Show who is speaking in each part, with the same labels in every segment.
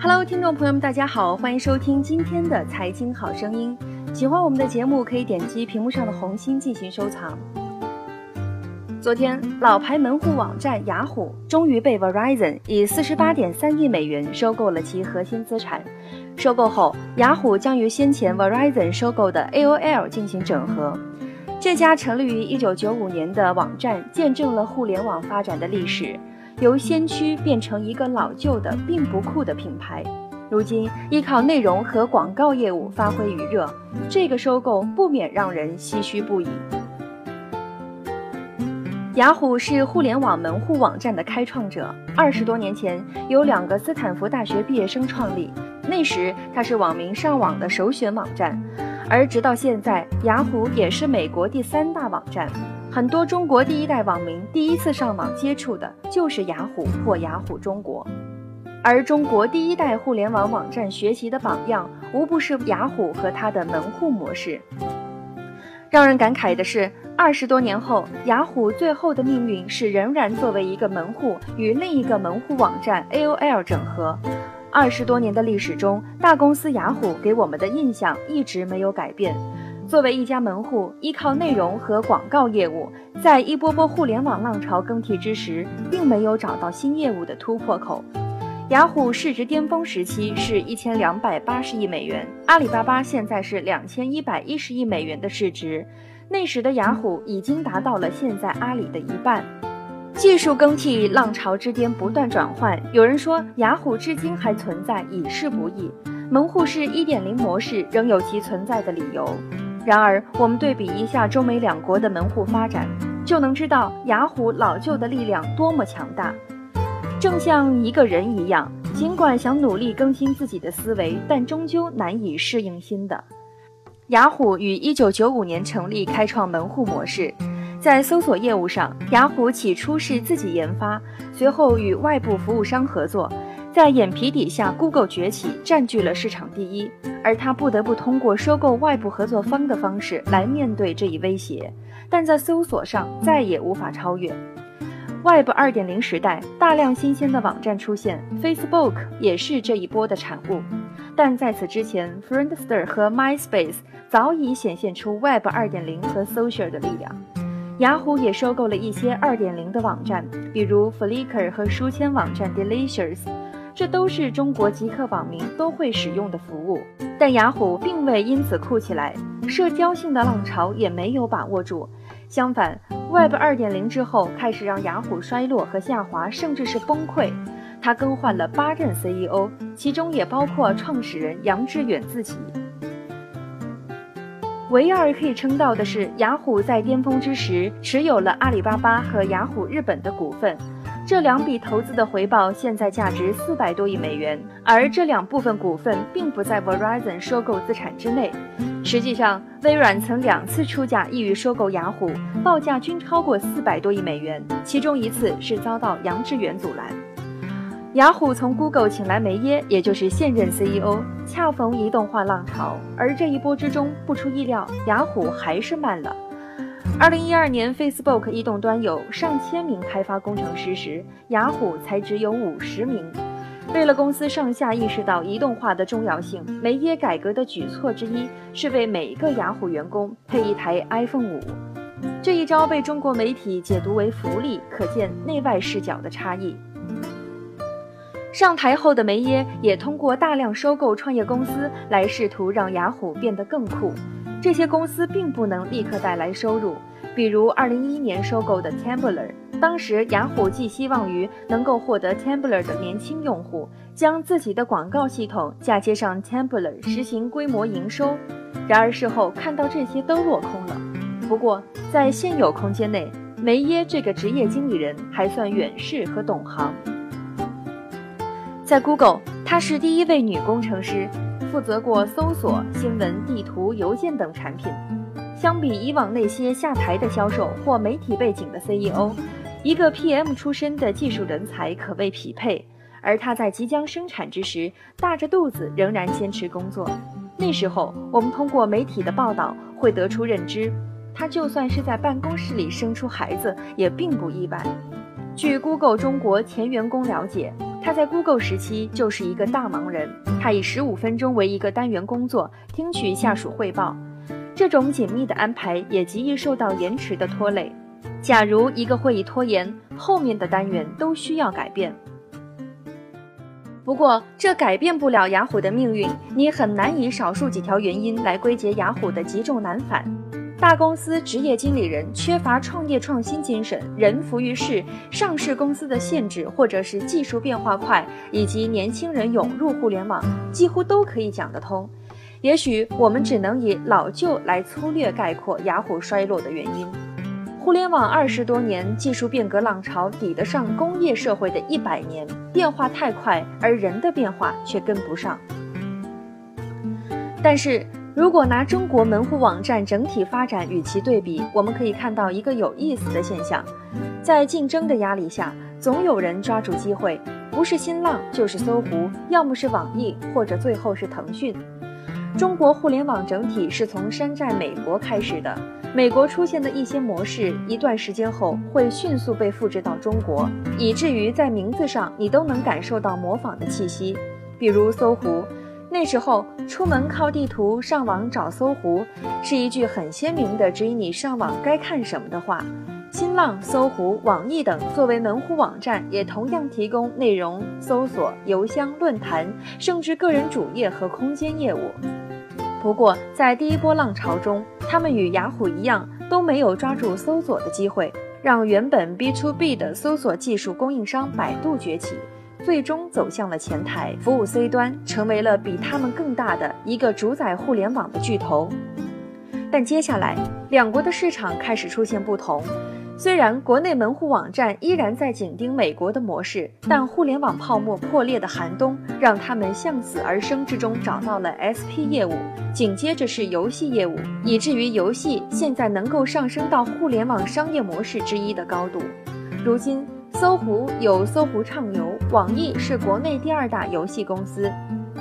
Speaker 1: Hello，听众朋友们，大家好，欢迎收听今天的财经好声音。喜欢我们的节目，可以点击屏幕上的红心进行收藏。昨天，老牌门户网站雅虎终于被 Verizon 以四十八点三亿美元收购了其核心资产。收购后，雅虎将与先前 Verizon 收购的 AOL 进行整合。这家成立于一九九五年的网站，见证了互联网发展的历史，由先驱变成一个老旧的并不酷的品牌。如今，依靠内容和广告业务发挥余热，这个收购不免让人唏嘘不已。雅虎是互联网门户网站的开创者。二十多年前，由两个斯坦福大学毕业生创立，那时它是网民上网的首选网站。而直到现在，雅虎也是美国第三大网站。很多中国第一代网民第一次上网接触的就是雅虎或雅虎中国。而中国第一代互联网网站学习的榜样，无不是雅虎和它的门户模式。让人感慨的是。二十多年后，雅虎最后的命运是仍然作为一个门户与另一个门户网站 AOL 整合。二十多年的历史中，大公司雅虎给我们的印象一直没有改变。作为一家门户，依靠内容和广告业务，在一波波互联网浪潮更替之时，并没有找到新业务的突破口。雅虎市值巅峰时期是一千两百八十亿美元，阿里巴巴现在是两千一百一十亿美元的市值。那时的雅虎已经达到了现在阿里的一半，技术更替浪潮之巅不断转换。有人说雅虎至今还存在，已是不易。门户式一点零模式仍有其存在的理由。然而，我们对比一下中美两国的门户发展，就能知道雅虎老旧的力量多么强大。正像一个人一样，尽管想努力更新自己的思维，但终究难以适应新的。雅虎于一九九五年成立，开创门户模式。在搜索业务上，雅虎起初是自己研发，随后与外部服务商合作。在眼皮底下，Google 崛起，占据了市场第一，而他不得不通过收购外部合作方的方式来面对这一威胁。但在搜索上，再也无法超越。Web 二点零时代，大量新鲜的网站出现，Facebook 也是这一波的产物。但在此之前，Friendster 和 MySpace 早已显现出 Web 2.0和 Social 的力量。雅虎也收购了一些2.0的网站，比如 Flickr 和书签网站 Delicious，这都是中国极客网民都会使用的服务。但雅虎并未因此酷起来，社交性的浪潮也没有把握住。相反，Web 2.0之后开始让雅虎衰落和下滑，甚至是崩溃。他更换了八任 CEO，其中也包括创始人杨致远自己。唯二可以称道的是，雅虎在巅峰之时持有了阿里巴巴和雅虎日本的股份，这两笔投资的回报现在价值四百多亿美元。而这两部分股份并不在 Verizon 收购资产之内。实际上，微软曾两次出价意欲收购雅虎，报价均超过四百多亿美元，其中一次是遭到杨致远阻拦。雅虎从 Google 请来梅耶，也就是现任 CEO，恰逢移动化浪潮。而这一波之中，不出意料，雅虎还是慢了。二零一二年，Facebook 移动端有上千名开发工程师时，雅虎才只有五十名。为了公司上下意识到移动化的重要性，梅耶改革的举措之一是为每一个雅虎员工配一台 iPhone 五。这一招被中国媒体解读为福利，可见内外视角的差异。上台后的梅耶也通过大量收购创业公司来试图让雅虎变得更酷。这些公司并不能立刻带来收入，比如2011年收购的 Tumblr。当时雅虎寄希望于能够获得 Tumblr 的年轻用户，将自己的广告系统嫁接上 Tumblr，实行规模营收。然而事后看到这些都落空了。不过在现有空间内，梅耶这个职业经理人还算远视和懂行。在 Google，她是第一位女工程师，负责过搜索、新闻、地图、邮件等产品。相比以往那些下台的销售或媒体背景的 CEO，一个 PM 出身的技术人才可谓匹配。而他在即将生产之时，大着肚子仍然坚持工作。那时候，我们通过媒体的报道会得出认知，他就算是在办公室里生出孩子，也并不意外。据 Google 中国前员工了解。他在 Google 时期就是一个大忙人，他以十五分钟为一个单元工作，听取下属汇报。这种紧密的安排也极易受到延迟的拖累。假如一个会议拖延，后面的单元都需要改变。不过，这改变不了雅虎的命运。你很难以少数几条原因来归结雅虎的极重难返。大公司职业经理人缺乏创业创新精神，人浮于事，上市公司的限制，或者是技术变化快，以及年轻人涌入互联网，几乎都可以讲得通。也许我们只能以老旧来粗略概括雅虎衰落的原因。互联网二十多年技术变革浪潮抵得上工业社会的一百年，变化太快，而人的变化却跟不上。但是如果拿中国门户网站整体发展与其对比，我们可以看到一个有意思的现象：在竞争的压力下，总有人抓住机会，不是新浪就是搜狐，要么是网易，或者最后是腾讯。中国互联网整体是从山寨美国开始的。美国出现的一些模式，一段时间后会迅速被复制到中国，以至于在名字上你都能感受到模仿的气息。比如搜狐，那时候出门靠地图，上网找搜狐，是一句很鲜明的指引你上网该看什么的话。新浪、搜狐、网易等作为门户网站，也同样提供内容搜索、邮箱、论坛，甚至个人主页和空间业务。不过，在第一波浪潮中，他们与雅虎一样，都没有抓住搜索的机会，让原本 B to B 的搜索技术供应商百度崛起，最终走向了前台服务 C 端，成为了比他们更大的一个主宰互联网的巨头。但接下来，两国的市场开始出现不同。虽然国内门户网站依然在紧盯美国的模式，但互联网泡沫破裂的寒冬让他们向死而生之中找到了 SP 业务，紧接着是游戏业务，以至于游戏现在能够上升到互联网商业模式之一的高度。如今，搜狐有搜狐畅游，网易是国内第二大游戏公司，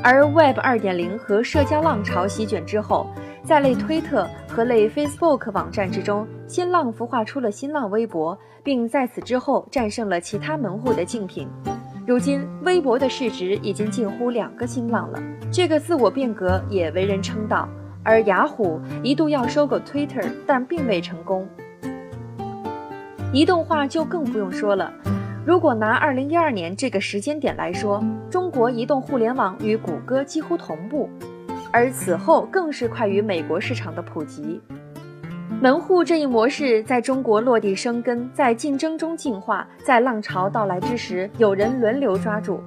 Speaker 1: 而 Web 2.0和社交浪潮席卷之后。在类推特和类 Facebook 网站之中，新浪孵化出了新浪微博，并在此之后战胜了其他门户的竞品。如今，微博的市值已经近乎两个新浪了，这个自我变革也为人称道。而雅虎一度要收购 Twitter，但并未成功。移动化就更不用说了。如果拿2012年这个时间点来说，中国移动互联网与谷歌几乎同步。而此后更是快于美国市场的普及，门户这一模式在中国落地生根，在竞争中进化，在浪潮到来之时，有人轮流抓住。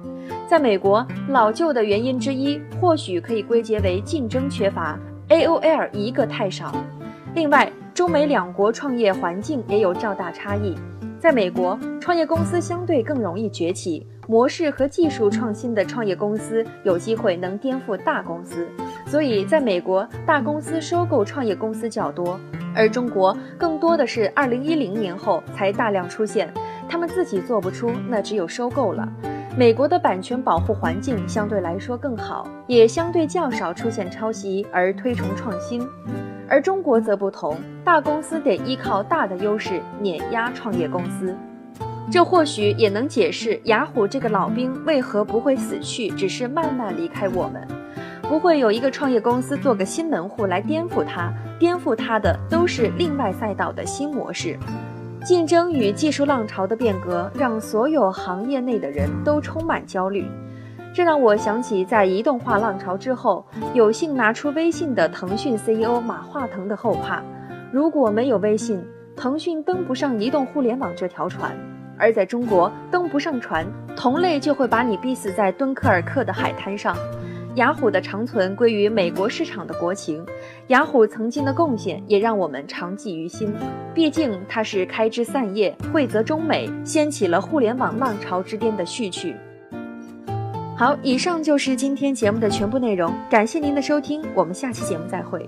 Speaker 1: 在美国，老旧的原因之一或许可以归结为竞争缺乏，AOL 一个太少。另外，中美两国创业环境也有较大差异，在美国，创业公司相对更容易崛起。模式和技术创新的创业公司有机会能颠覆大公司，所以在美国，大公司收购创业公司较多，而中国更多的是二零一零年后才大量出现，他们自己做不出，那只有收购了。美国的版权保护环境相对来说更好，也相对较少出现抄袭而推崇创新，而中国则不同，大公司得依靠大的优势碾压创业公司。这或许也能解释雅虎这个老兵为何不会死去，只是慢慢离开我们。不会有一个创业公司做个新门户来颠覆它，颠覆它的都是另外赛道的新模式。竞争与技术浪潮的变革，让所有行业内的人都充满焦虑。这让我想起在移动化浪潮之后，有幸拿出微信的腾讯 CEO 马化腾的后怕：如果没有微信，腾讯登不上移动互联网这条船。而在中国登不上船，同类就会把你逼死在敦刻尔克的海滩上。雅虎的长存归于美国市场的国情，雅虎曾经的贡献也让我们长记于心。毕竟它是开枝散叶，惠泽中美，掀起了互联网浪潮之巅的序曲。好，以上就是今天节目的全部内容，感谢您的收听，我们下期节目再会。